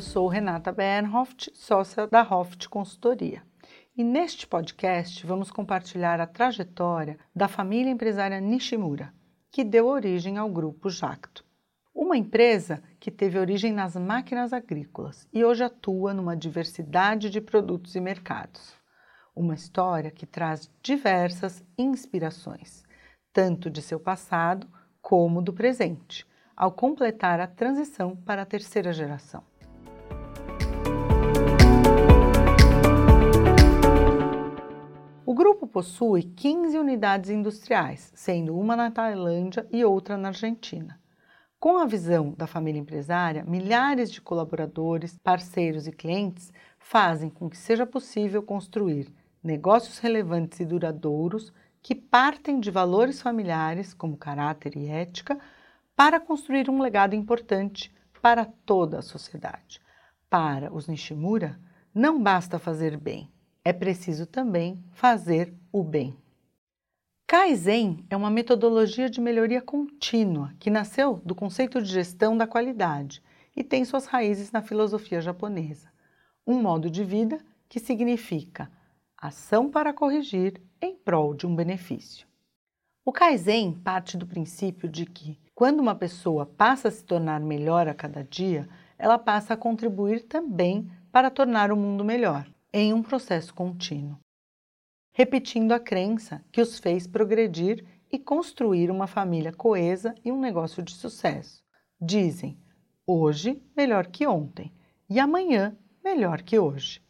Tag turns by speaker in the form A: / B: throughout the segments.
A: Eu sou Renata Bernhoft, sócia da Hoft Consultoria. E neste podcast vamos compartilhar a trajetória da família empresária Nishimura, que deu origem ao grupo Jacto. Uma empresa que teve origem nas máquinas agrícolas e hoje atua numa diversidade de produtos e mercados. Uma história que traz diversas inspirações, tanto de seu passado como do presente, ao completar a transição para a terceira geração. Grupo possui 15 unidades industriais, sendo uma na Tailândia e outra na Argentina. Com a visão da família empresária, milhares de colaboradores, parceiros e clientes fazem com que seja possível construir negócios relevantes e duradouros que partem de valores familiares, como caráter e ética, para construir um legado importante para toda a sociedade. Para os Nishimura, não basta fazer bem, é preciso também fazer o bem. Kaizen é uma metodologia de melhoria contínua que nasceu do conceito de gestão da qualidade e tem suas raízes na filosofia japonesa. Um modo de vida que significa ação para corrigir em prol de um benefício. O Kaizen parte do princípio de que quando uma pessoa passa a se tornar melhor a cada dia, ela passa a contribuir também para tornar o mundo melhor, em um processo contínuo. Repetindo a crença que os fez progredir e construir uma família coesa e um negócio de sucesso. Dizem: hoje melhor que ontem e amanhã melhor que hoje.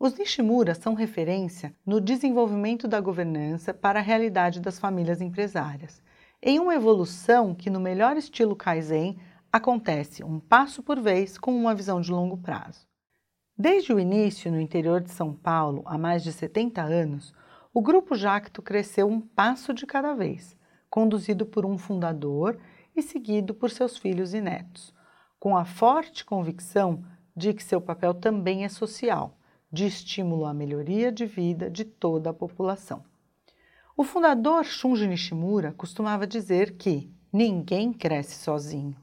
A: Os Nishimura são referência no desenvolvimento da governança para a realidade das famílias empresárias em uma evolução que, no melhor estilo Kaizen, acontece um passo por vez com uma visão de longo prazo. Desde o início, no interior de São Paulo, há mais de 70 anos, o Grupo Jacto cresceu um passo de cada vez, conduzido por um fundador e seguido por seus filhos e netos, com a forte convicção de que seu papel também é social, de estímulo à melhoria de vida de toda a população. O fundador Shunji Nishimura costumava dizer que ninguém cresce sozinho.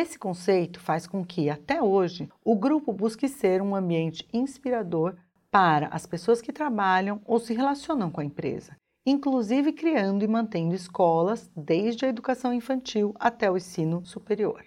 A: Esse conceito faz com que, até hoje, o grupo busque ser um ambiente inspirador para as pessoas que trabalham ou se relacionam com a empresa, inclusive criando e mantendo escolas desde a educação infantil até o ensino superior.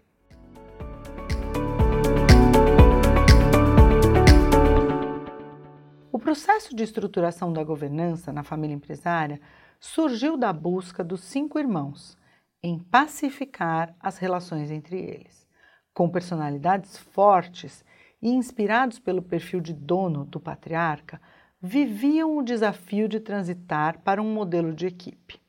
A: O processo de estruturação da governança na família empresária surgiu da busca dos cinco irmãos em pacificar as relações entre eles. Com personalidades fortes e inspirados pelo perfil de dono do patriarca, viviam o desafio de transitar para um modelo de equipe.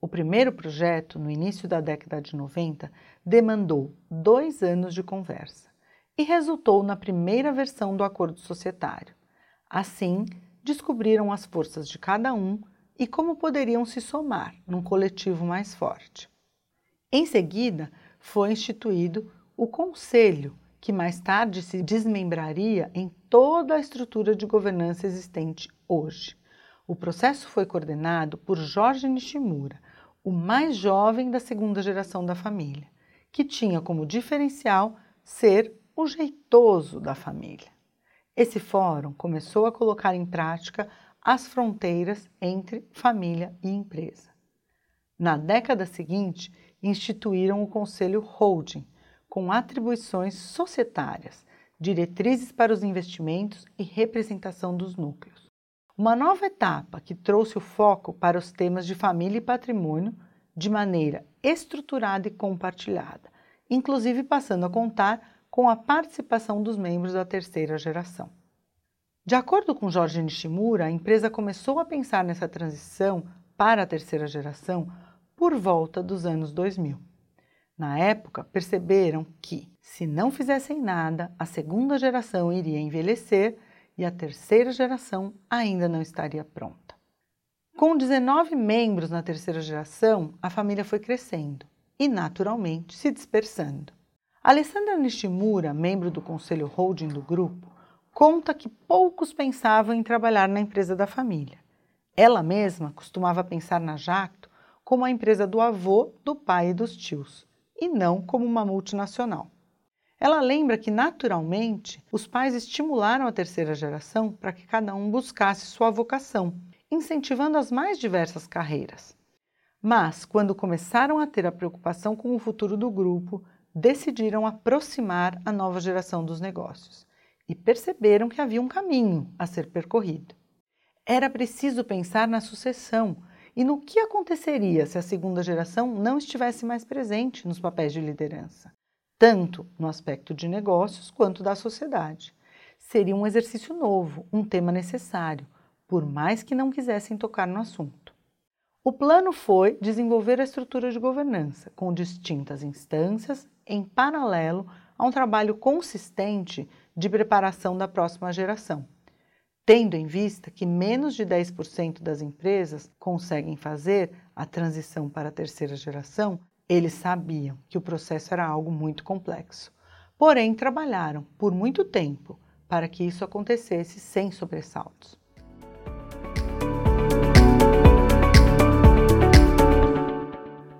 A: O primeiro projeto, no início da década de 90, demandou dois anos de conversa e resultou na primeira versão do acordo societário. Assim, descobriram as forças de cada um e como poderiam se somar num coletivo mais forte. Em seguida, foi instituído o Conselho, que mais tarde se desmembraria em toda a estrutura de governança existente hoje. O processo foi coordenado por Jorge Nishimura, o mais jovem da segunda geração da família, que tinha como diferencial ser o jeitoso da família. Esse fórum começou a colocar em prática as fronteiras entre família e empresa. Na década seguinte, instituíram o Conselho Holding, com atribuições societárias, diretrizes para os investimentos e representação dos núcleos. Uma nova etapa que trouxe o foco para os temas de família e patrimônio de maneira estruturada e compartilhada, inclusive passando a contar com a participação dos membros da terceira geração. De acordo com Jorge Nishimura, a empresa começou a pensar nessa transição para a terceira geração por volta dos anos 2000. Na época, perceberam que, se não fizessem nada, a segunda geração iria envelhecer e a terceira geração ainda não estaria pronta. Com 19 membros na terceira geração, a família foi crescendo e, naturalmente, se dispersando. Alessandra Nishimura, membro do conselho holding do grupo, conta que poucos pensavam em trabalhar na empresa da família. Ela mesma costumava pensar na Jacto como a empresa do avô, do pai e dos tios, e não como uma multinacional. Ela lembra que, naturalmente, os pais estimularam a terceira geração para que cada um buscasse sua vocação, incentivando as mais diversas carreiras. Mas, quando começaram a ter a preocupação com o futuro do grupo, decidiram aproximar a nova geração dos negócios e perceberam que havia um caminho a ser percorrido. Era preciso pensar na sucessão e no que aconteceria se a segunda geração não estivesse mais presente nos papéis de liderança, tanto no aspecto de negócios quanto da sociedade. Seria um exercício novo, um tema necessário, por mais que não quisessem tocar no assunto. O plano foi desenvolver a estrutura de governança, com distintas instâncias, em paralelo a um trabalho consistente de preparação da próxima geração, tendo em vista que menos de 10% das empresas conseguem fazer a transição para a terceira geração, eles sabiam que o processo era algo muito complexo. Porém, trabalharam por muito tempo para que isso acontecesse sem sobressaltos.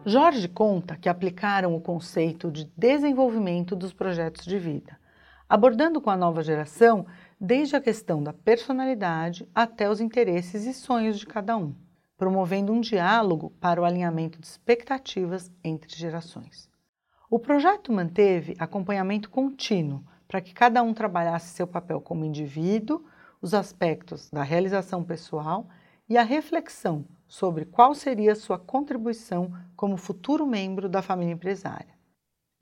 A: Jorge conta que aplicaram o conceito de desenvolvimento dos projetos de vida, abordando com a nova geração desde a questão da personalidade até os interesses e sonhos de cada um, promovendo um diálogo para o alinhamento de expectativas entre gerações. O projeto manteve acompanhamento contínuo para que cada um trabalhasse seu papel como indivíduo, os aspectos da realização pessoal e a reflexão sobre qual seria sua contribuição como futuro membro da família empresária.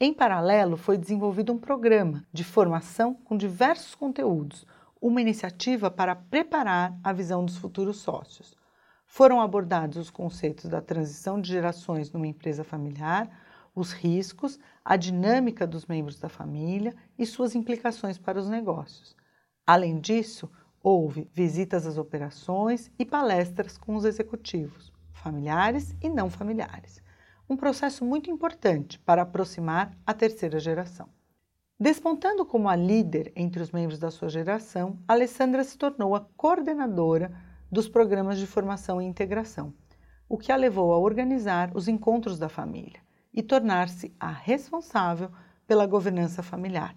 A: Em paralelo, foi desenvolvido um programa de formação com diversos conteúdos, uma iniciativa para preparar a visão dos futuros sócios. Foram abordados os conceitos da transição de gerações numa empresa familiar, os riscos, a dinâmica dos membros da família e suas implicações para os negócios. Além disso, houve visitas às operações e palestras com os executivos, familiares e não familiares um processo muito importante para aproximar a terceira geração. Despontando como a líder entre os membros da sua geração, Alessandra se tornou a coordenadora dos programas de formação e integração, o que a levou a organizar os encontros da família e tornar-se a responsável pela governança familiar.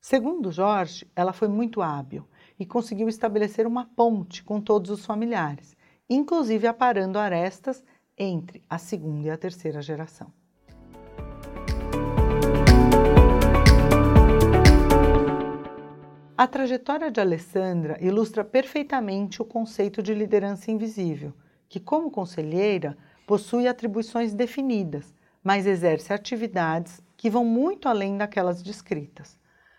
A: Segundo Jorge, ela foi muito hábil e conseguiu estabelecer uma ponte com todos os familiares, inclusive aparando arestas entre a segunda e a terceira geração. A trajetória de Alessandra ilustra perfeitamente o conceito de liderança invisível, que, como conselheira, possui atribuições definidas, mas exerce atividades que vão muito além daquelas descritas.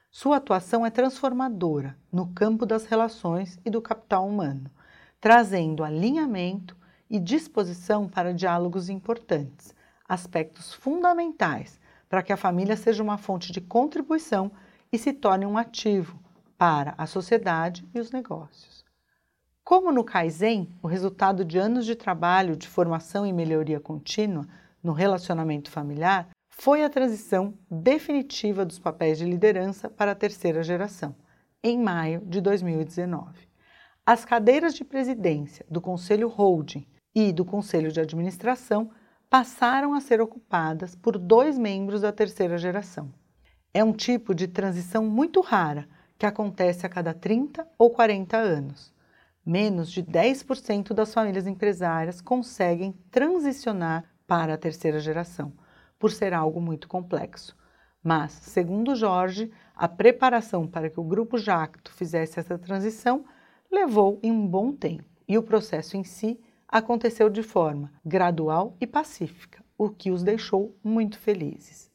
A: Sua atuação é transformadora no campo das relações e do capital humano, trazendo alinhamento e disposição para diálogos importantes, aspectos fundamentais para que a família seja uma fonte de contribuição e se torne um ativo para a sociedade e os negócios. Como no Kaizen, o resultado de anos de trabalho de formação e melhoria contínua no relacionamento familiar foi a transição definitiva dos papéis de liderança para a terceira geração, em maio de 2019. As cadeiras de presidência do Conselho Holding e do Conselho de Administração passaram a ser ocupadas por dois membros da terceira geração. É um tipo de transição muito rara que acontece a cada 30 ou 40 anos. Menos de 10% das famílias empresárias conseguem transicionar para a terceira geração, por ser algo muito complexo. Mas, segundo Jorge, a preparação para que o grupo Jacto fizesse essa transição levou em um bom tempo e o processo em si aconteceu de forma gradual e pacífica, o que os deixou muito felizes.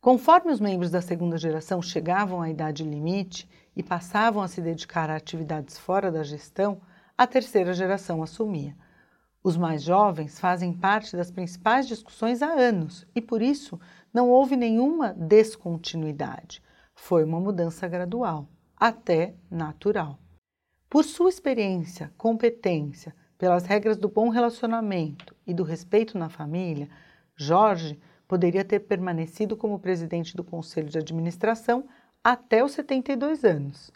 A: Conforme os membros da segunda geração chegavam à idade limite e passavam a se dedicar a atividades fora da gestão, a terceira geração assumia. Os mais jovens fazem parte das principais discussões há anos e, por isso, não houve nenhuma descontinuidade. Foi uma mudança gradual, até natural. Por sua experiência, competência, pelas regras do bom relacionamento e do respeito na família, Jorge poderia ter permanecido como presidente do conselho de administração até os 72 anos.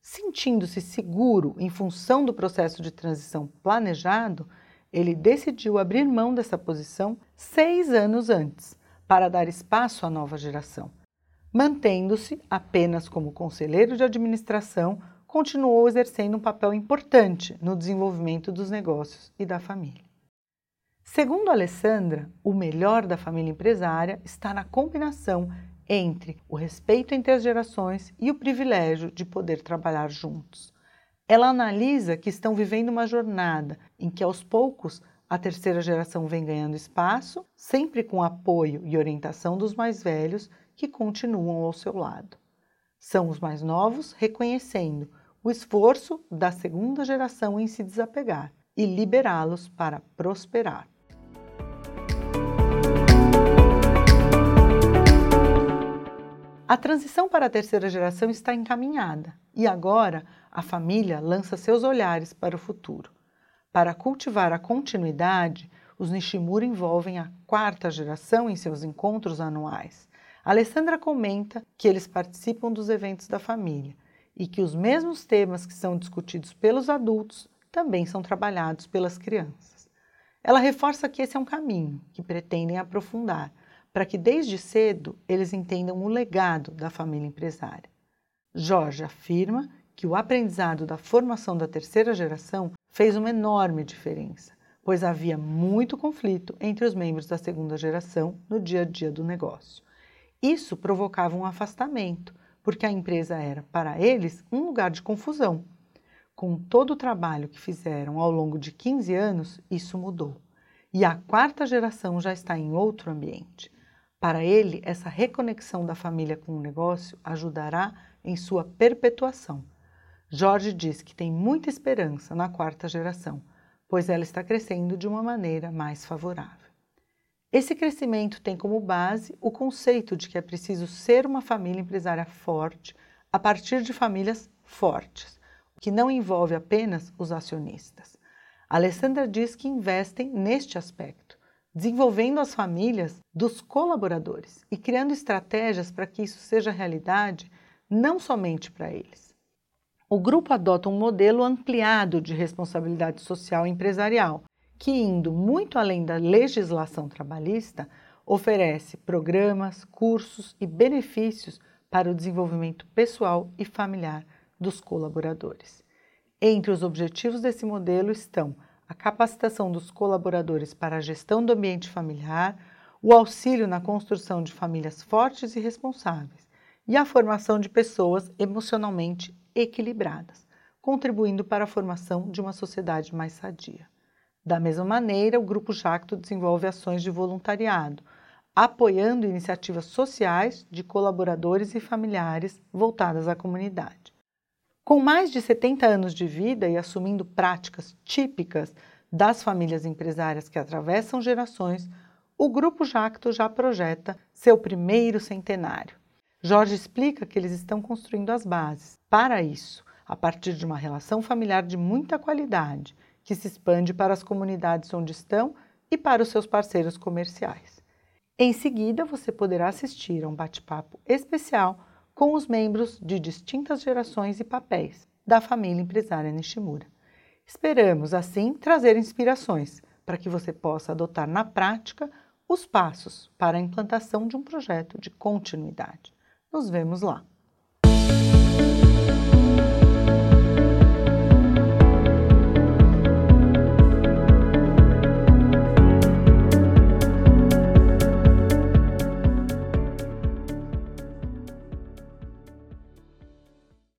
A: Sentindo-se seguro em função do processo de transição planejado, ele decidiu abrir mão dessa posição seis anos antes, para dar espaço à nova geração. Mantendo-se apenas como conselheiro de administração, continuou exercendo um papel importante no desenvolvimento dos negócios e da família. Segundo Alessandra, o melhor da família empresária está na combinação entre o respeito entre as gerações e o privilégio de poder trabalhar juntos. Ela analisa que estão vivendo uma jornada em que, aos poucos, a terceira geração vem ganhando espaço, sempre com apoio e orientação dos mais velhos que continuam ao seu lado. São os mais novos reconhecendo o esforço da segunda geração em se desapegar e liberá-los para prosperar. A transição para a terceira geração está encaminhada e agora a família lança seus olhares para o futuro. Para cultivar a continuidade, os Nishimura envolvem a quarta geração em seus encontros anuais. Alessandra comenta que eles participam dos eventos da família e que os mesmos temas que são discutidos pelos adultos também são trabalhados pelas crianças. Ela reforça que esse é um caminho que pretendem aprofundar para que desde cedo eles entendam o legado da família empresária. Jorge afirma que o aprendizado da formação da terceira geração fez uma enorme diferença, pois havia muito conflito entre os membros da segunda geração no dia a dia do negócio. Isso provocava um afastamento, porque a empresa era, para eles, um lugar de confusão. Com todo o trabalho que fizeram ao longo de 15 anos, isso mudou. E a quarta geração já está em outro ambiente. Para ele, essa reconexão da família com o negócio ajudará em sua perpetuação. Jorge diz que tem muita esperança na quarta geração, pois ela está crescendo de uma maneira mais favorável. Esse crescimento tem como base o conceito de que é preciso ser uma família empresária forte a partir de famílias fortes, o que não envolve apenas os acionistas. A Alessandra diz que investem neste aspecto desenvolvendo as famílias dos colaboradores e criando estratégias para que isso seja realidade não somente para eles. O grupo adota um modelo ampliado de responsabilidade social empresarial, que, indo muito além da legislação trabalhista, oferece programas, cursos e benefícios para o desenvolvimento pessoal e familiar dos colaboradores. Entre os objetivos desse modelo estão a capacitação dos colaboradores para a gestão do ambiente familiar, o auxílio na construção de famílias fortes e responsáveis e a formação de pessoas emocionalmente equilibradas, contribuindo para a formação de uma sociedade mais sadia. Da mesma maneira, o Grupo Jacto desenvolve ações de voluntariado, apoiando iniciativas sociais de colaboradores e familiares voltadas à comunidade. Com mais de 70 anos de vida e assumindo práticas típicas das famílias empresárias que atravessam gerações, o Grupo Jacto já projeta seu primeiro centenário. Jorge explica que eles estão construindo as bases para isso, a partir de uma relação familiar de muita qualidade, que se expande para as comunidades onde estão e para os seus parceiros comerciais. Em seguida, você poderá assistir a um bate-papo especial com os membros de distintas gerações e papéis da família empresária Nishimura. Esperamos, assim, trazer inspirações para que você possa adotar na prática os passos para a implantação de um projeto de continuidade. Nos vemos lá!